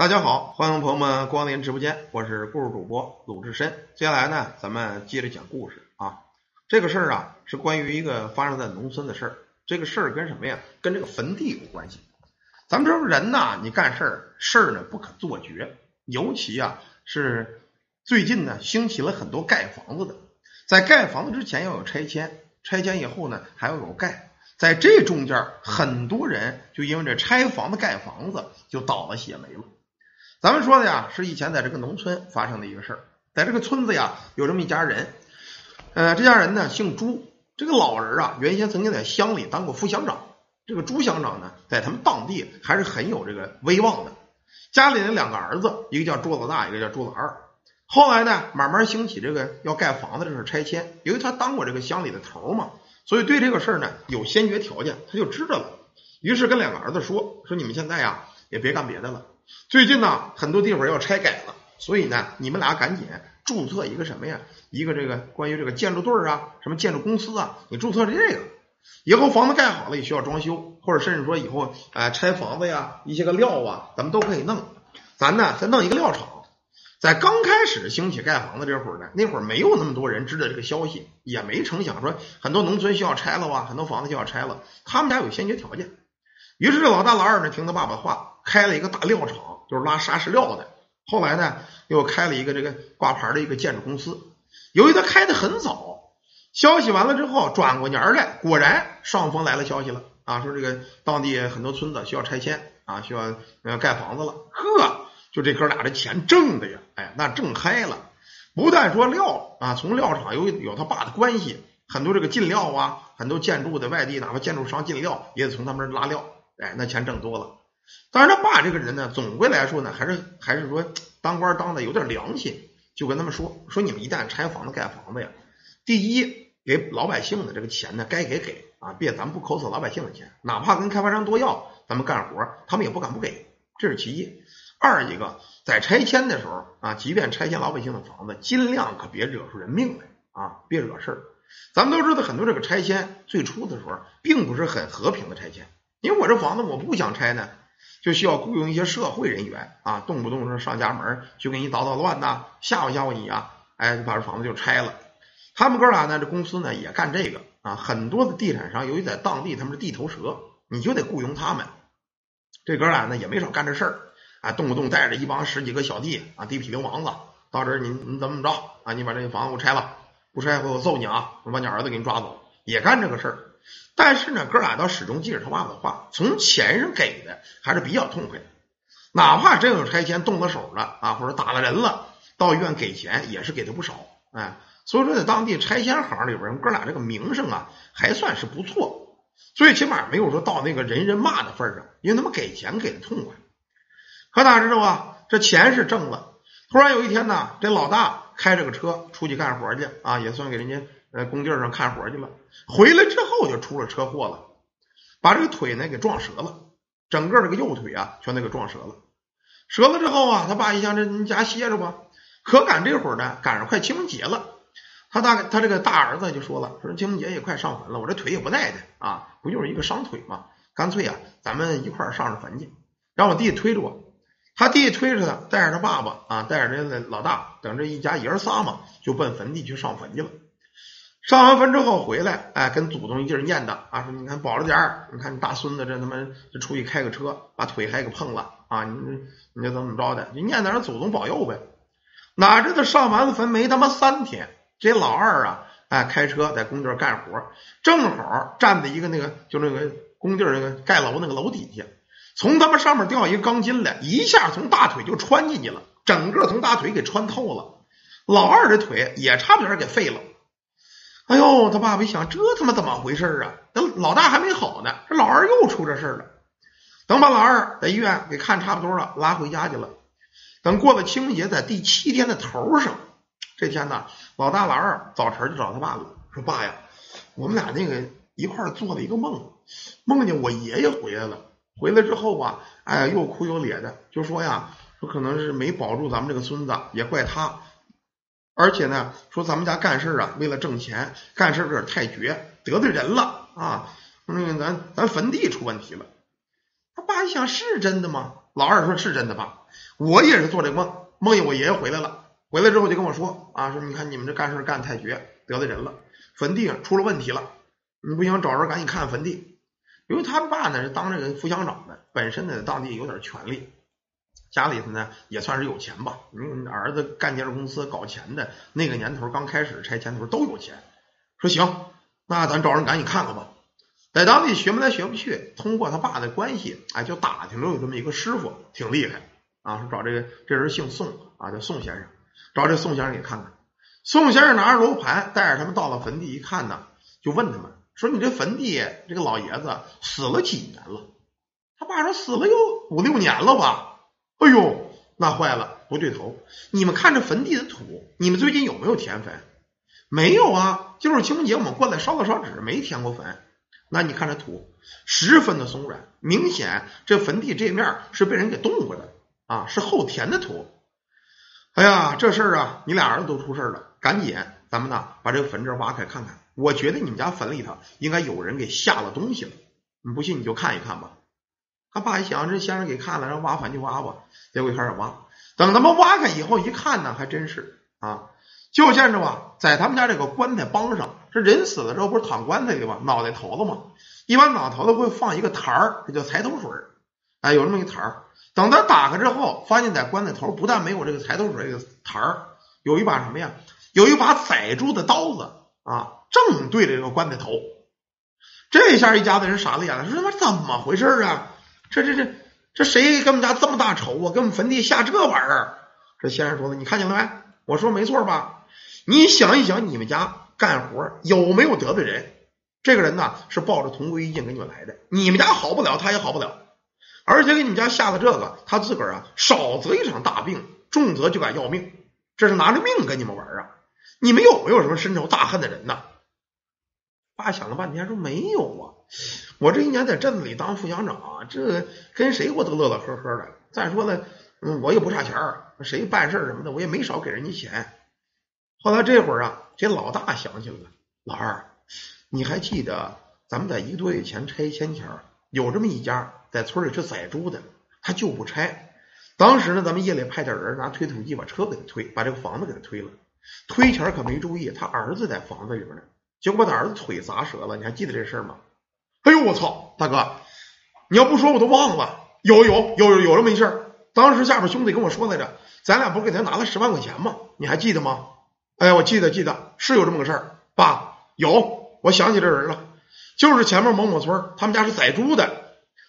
大家好，欢迎朋友们光临直播间，我是故事主播鲁智深。接下来呢，咱们接着讲故事啊。这个事儿啊，是关于一个发生在农村的事儿。这个事儿跟什么呀？跟这个坟地有关系。咱们知道人呐，你干事儿事儿呢不可做绝，尤其啊是最近呢兴起了很多盖房子的，在盖房子之前要有拆迁，拆迁以后呢还要有盖，在这中间很多人就因为这拆房子盖房子就倒了血霉了。咱们说的呀，是以前在这个农村发生的一个事儿。在这个村子呀，有这么一家人，呃，这家人呢姓朱。这个老人啊，原先曾经在乡里当过副乡长。这个朱乡长呢，在他们当地还是很有这个威望的。家里的两个儿子，一个叫朱老大，一个叫朱老二。后来呢，慢慢兴起这个要盖房子这事拆迁。由于他当过这个乡里的头嘛，所以对这个事儿呢有先决条件，他就知道了。于是跟两个儿子说：“说你们现在呀，也别干别的了。”最近呢，很多地方要拆改了，所以呢，你们俩赶紧注册一个什么呀？一个这个关于这个建筑队啊，什么建筑公司啊，你注册这个，以后房子盖好了也需要装修，或者甚至说以后哎拆房子呀，一些个料啊，咱们都可以弄。咱呢再弄一个料厂。在刚开始兴起盖房子这会儿呢，那会儿没有那么多人知道这个消息，也没成想说很多农村需要拆了哇，很多房子就要拆了。他们家有先决条件，于是这老大老二呢听他爸爸的话。开了一个大料厂，就是拉砂石料的。后来呢，又开了一个这个挂牌的一个建筑公司。由于他开的很早，消息完了之后，转过年来，果然上峰来了消息了啊，说这个当地很多村子需要拆迁啊，需要呃盖房子了。呵，就这哥俩这钱挣的呀，哎，那挣嗨了。不但说料啊，从料厂有有他爸的关系，很多这个进料啊，很多建筑的外地哪怕建筑商进料，也得从他们这拉料，哎，那钱挣多了。当然他爸这个人呢，总归来说呢，还是还是说当官当的有点良心，就跟他们说说你们一旦拆房子盖房子呀，第一给老百姓的这个钱呢，该给给啊，别咱们不抠死老百姓的钱，哪怕跟开发商多要，咱们干活他们也不敢不给，这是其一。二一个在拆迁的时候啊，即便拆迁老百姓的房子，尽量可别惹出人命来啊，别惹事儿。咱们都知道很多这个拆迁最初的时候并不是很和平的拆迁，因为我这房子我不想拆呢。就需要雇佣一些社会人员啊，动不动说上家门就给你捣捣乱呐，吓唬吓唬你啊，哎，把这房子就拆了。他们哥俩呢，这公司呢也干这个啊，很多的地产商由于在当地他们是地头蛇，你就得雇佣他们。这哥俩呢也没少干这事儿啊，动不动带着一帮十几个小弟啊，地痞流氓子到这儿，你你怎么着啊？你把这房子给我拆了，不拆我揍你啊！我把你儿子给你抓走，也干这个事儿。但是呢，哥俩倒始终记着他爸的话，从钱上给的还是比较痛快的。哪怕真有拆迁动了手了啊，或者打了人了，到医院给钱也是给的不少。哎，所以说在当地拆迁行里边，哥俩这个名声啊还算是不错，最起码没有说到那个人人骂的份上，因为他们给钱给的痛快。可哪知道啊，这钱是挣了。突然有一天呢，这老大开着个车出去干活去啊，也算给人家。在工地上看活去了，回来之后就出了车祸了，把这个腿呢给撞折了，整个这个右腿啊全都给撞折了。折了之后啊，他爸一想，这你家歇着吧。可赶这会儿呢，赶上快清明节了，他大他这个大儿子就说了，说清明节也快上坟了，我这腿也不耐的啊，不就是一个伤腿吗？干脆啊，咱们一块儿上上坟去，让我弟推着我。他弟弟推着他，带着他爸爸啊，带着这老大，等这一家爷儿仨嘛，就奔坟地去上坟去了。上完坟之后回来，哎，跟祖宗一劲念叨啊，说你看保着点儿，你看你大孙子这他妈这出去开个车，把腿还给碰了啊，你你这怎么着的？就念叨着祖宗保佑呗。哪知道上完坟没他妈三天，这老二啊，哎，开车在工地干活，正好站在一个那个就那个工地那个盖楼那个楼底下，从他妈上面掉一个钢筋来，一下从大腿就穿进去了，整个从大腿给穿透了，老二的腿也差点给废了。哎呦，他爸爸一想，这他妈怎么回事啊？等老大还没好呢，这老二又出这事了。等把老二在医院给看差不多了，拉回家去了。等过了清明节，在第七天的头上，这天呢，老大老二早晨就找他爸了，说：“爸呀，我们俩那个一块做了一个梦，梦见我爷爷回来了。回来之后啊，哎，又哭又咧的，就说呀，说可能是没保住咱们这个孙子，也怪他。”而且呢，说咱们家干事啊，为了挣钱，干事有点太绝，得罪人了啊。那个咱咱坟地出问题了。他爸一想，是真的吗？老二说是真的吧。我也是做这梦，梦见我爷爷回来了，回来之后就跟我说啊，说你看你们这干事干太绝，得罪人了，坟地出了问题了，你不行找人赶紧看看坟地。因为他爸呢是当这个副乡长的，本身呢当地有点权力，家里头呢也算是有钱吧。嗯，儿子干建筑公司搞钱的，那个年头刚开始拆迁的时候都有钱。说行，那咱找人赶紧看看吧。在当地学不来学不去，通过他爸的关系，哎，就打听着有这么一个师傅，挺厉害啊。说找这个这人姓宋啊，叫宋先生，找这宋先生给看看。宋先生拿着楼盘，带着他们到了坟地一看呢，就问他们。说你这坟地，这个老爷子死了几年了？他爸说死了有五六年了吧？哎呦，那坏了，不对头！你们看这坟地的土，你们最近有没有填坟？没有啊，就是清明节我们过来烧了烧纸，没填过坟。那你看这土十分的松软，明显这坟地这面是被人给动过的啊，是后填的土。哎呀，这事儿啊，你俩儿子都出事了，赶紧咱们呢把这个坟这挖开看看。我觉得你们家坟里头应该有人给下了东西了，你不信你就看一看吧。他爸一想，这先生给看了，让挖坟就挖吧。结果开始挖，等他们挖开以后一看呢，还真是啊，就见着吧，在他们家这个棺材帮上，这人死了之后不是躺棺材里吗？脑袋头子嘛，一般脑头子会放一个坛儿，这叫财头水哎，有这么一个坛儿。等他打开之后，发现在棺材头不但没有这个财头水这个坛儿，有一把什么呀？有一把宰猪的刀子啊。正对着这个棺材头，这下一家子人傻了眼了，说他妈怎么回事啊？这这这这谁跟我们家这么大仇啊？给我们坟地下这玩意儿？这先生说的，你看见了没？我说没错吧？你想一想，你们家干活有没有得罪人？这个人呢是抱着同归于尽给你们来的，你们家好不了，他也好不了，而且给你们家下了这个，他自个儿啊少则一场大病，重则就敢要命，这是拿着命跟你们玩啊！你们有没有什么深仇大恨的人呢？爸想了半天，说没有啊，我这一年在镇子里当副乡长，这跟谁我都乐乐呵呵的。再说了，嗯，我也不差钱儿，谁办事儿什么的，我也没少给人家钱。后来这会儿啊，这老大想起来了，老二，你还记得咱们在一个多月前拆迁前，有这么一家在村里是宰猪的，他就不拆。当时呢，咱们夜里派点人拿推土机把车给他推，把这个房子给他推了。推前可没注意，他儿子在房子里边呢。结果把他儿子腿砸折了，你还记得这事儿吗？哎呦我操，大哥，你要不说我都忘了。有有有有这么一事儿，当时下边兄弟跟我说来着，咱俩不是给他拿了十万块钱吗？你还记得吗？哎，我记得记得，是有这么个事儿。爸，有，我想起这人了，就是前面某某村，他们家是宰猪的。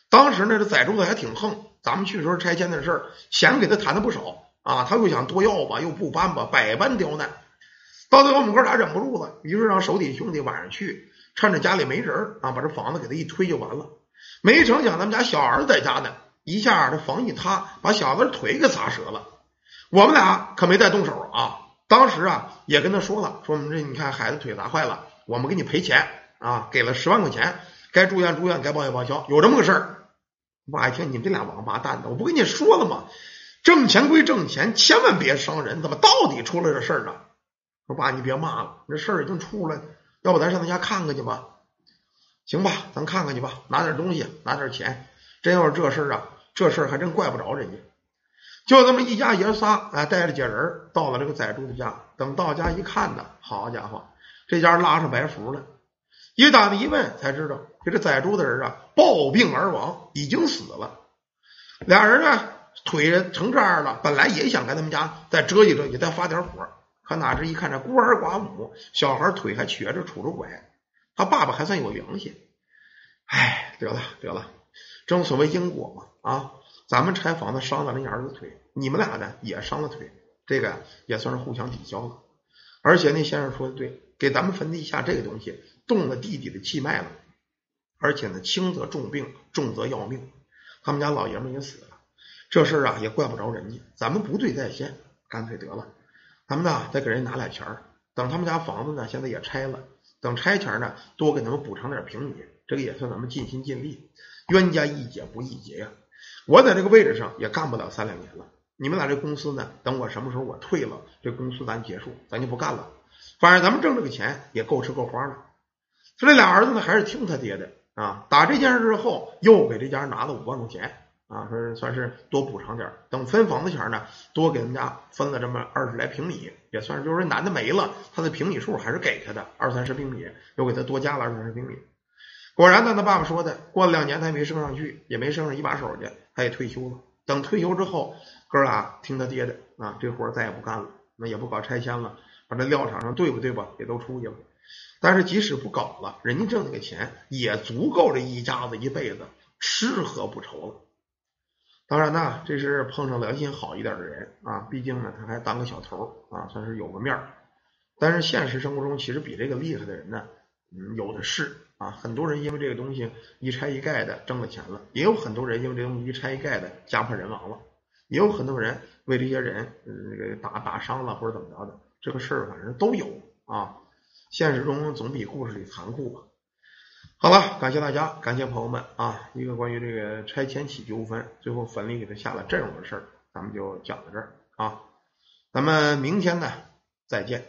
当时呢，这宰猪的还挺横，咱们去的时候拆迁的事儿，钱给他谈的不少啊，他又想多要吧，又不搬吧，百般刁难。到最后，我们哥俩忍不住了，于是让手底兄弟晚上去，趁着家里没人啊，把这房子给他一推就完了。没成想，咱们家小儿子在家呢，一下这房一塌，把小子腿给砸折了。我们俩可没再动手啊，当时啊也跟他说了，说我们这你看孩子腿砸坏了，我们给你赔钱啊，给了十万块钱，该住院住院，该报销报销，有这么个事儿。爸一听，你们这俩王八蛋的，我不跟你说了吗？挣钱归挣钱，千万别伤人。怎么到底出了这事儿呢？说爸，你别骂了，这事儿已经出了，要不咱上他家看看去吧？行吧，咱看看去吧，拿点东西，拿点钱。真要是这事儿啊，这事儿还真怪不着人家。就这么一家爷仨，哎，带着几人到了这个宰猪的家。等到家一看呢，好家伙，这家拉上白符了。一打听一问，才知道这个宰猪的人啊，暴病而亡，已经死了。俩人呢，腿成这样了，本来也想跟他们家再折一折，也再发点火。可哪知一看这孤儿寡母，小孩腿还瘸着，杵着拐，他爸爸还算有良心。哎，得了得了，正所谓因果嘛啊！咱们拆房子伤了人家儿子腿，你们俩呢也伤了腿，这个也算是互相抵消了。而且那先生说的对，给咱们坟地下这个东西，动了弟弟的气脉了，而且呢轻则重病，重则要命。他们家老爷们也死了，这事儿啊也怪不着人家，咱们不对在先，干脆得了。咱们呢，再给人拿俩钱儿，等他们家房子呢，现在也拆了，等拆钱呢，多给他们补偿点平米，这个也算咱们尽心尽力。冤家宜解不宜结呀！我在这个位置上也干不了三两年了，你们俩这公司呢，等我什么时候我退了，这公司咱结束，咱就不干了。反正咱们挣这个钱也够吃够花了。他这俩儿子呢，还是听他爹的啊。打这件事之后，又给这家拿了五万块钱啊，说算是多补偿点等分房子前呢，多给他们家分了这么二十来平米，也算是就是男的没了，他的平米数还是给他的二三十平米，又给他多加了二三十平米。果然呢，他爸爸说的，过了两年他也没升上去，也没升上一把手去，他也退休了。等退休之后，哥俩听他爹的啊，这活再也不干了，那也不搞拆迁了，把这料场上对不对吧，也都出去了。但是即使不搞了，人家挣那个钱也足够这一家子一辈子吃喝不愁了。当然呢，这是碰上良心好一点的人啊，毕竟呢他还当个小头啊，算是有个面儿。但是现实生活中，其实比这个厉害的人呢，嗯，有的是啊。很多人因为这个东西一拆一盖的挣了钱了，也有很多人因为这东西一拆一盖的家破人亡了，也有很多人为这些人那个打打伤了或者怎么着的，这个事儿反正都有啊。现实中总比故事里残酷吧。好了，感谢大家，感谢朋友们啊！一个关于这个拆迁起纠纷，最后坟里给他下了阵容的事儿，咱们就讲到这儿啊。咱们明天呢，再见。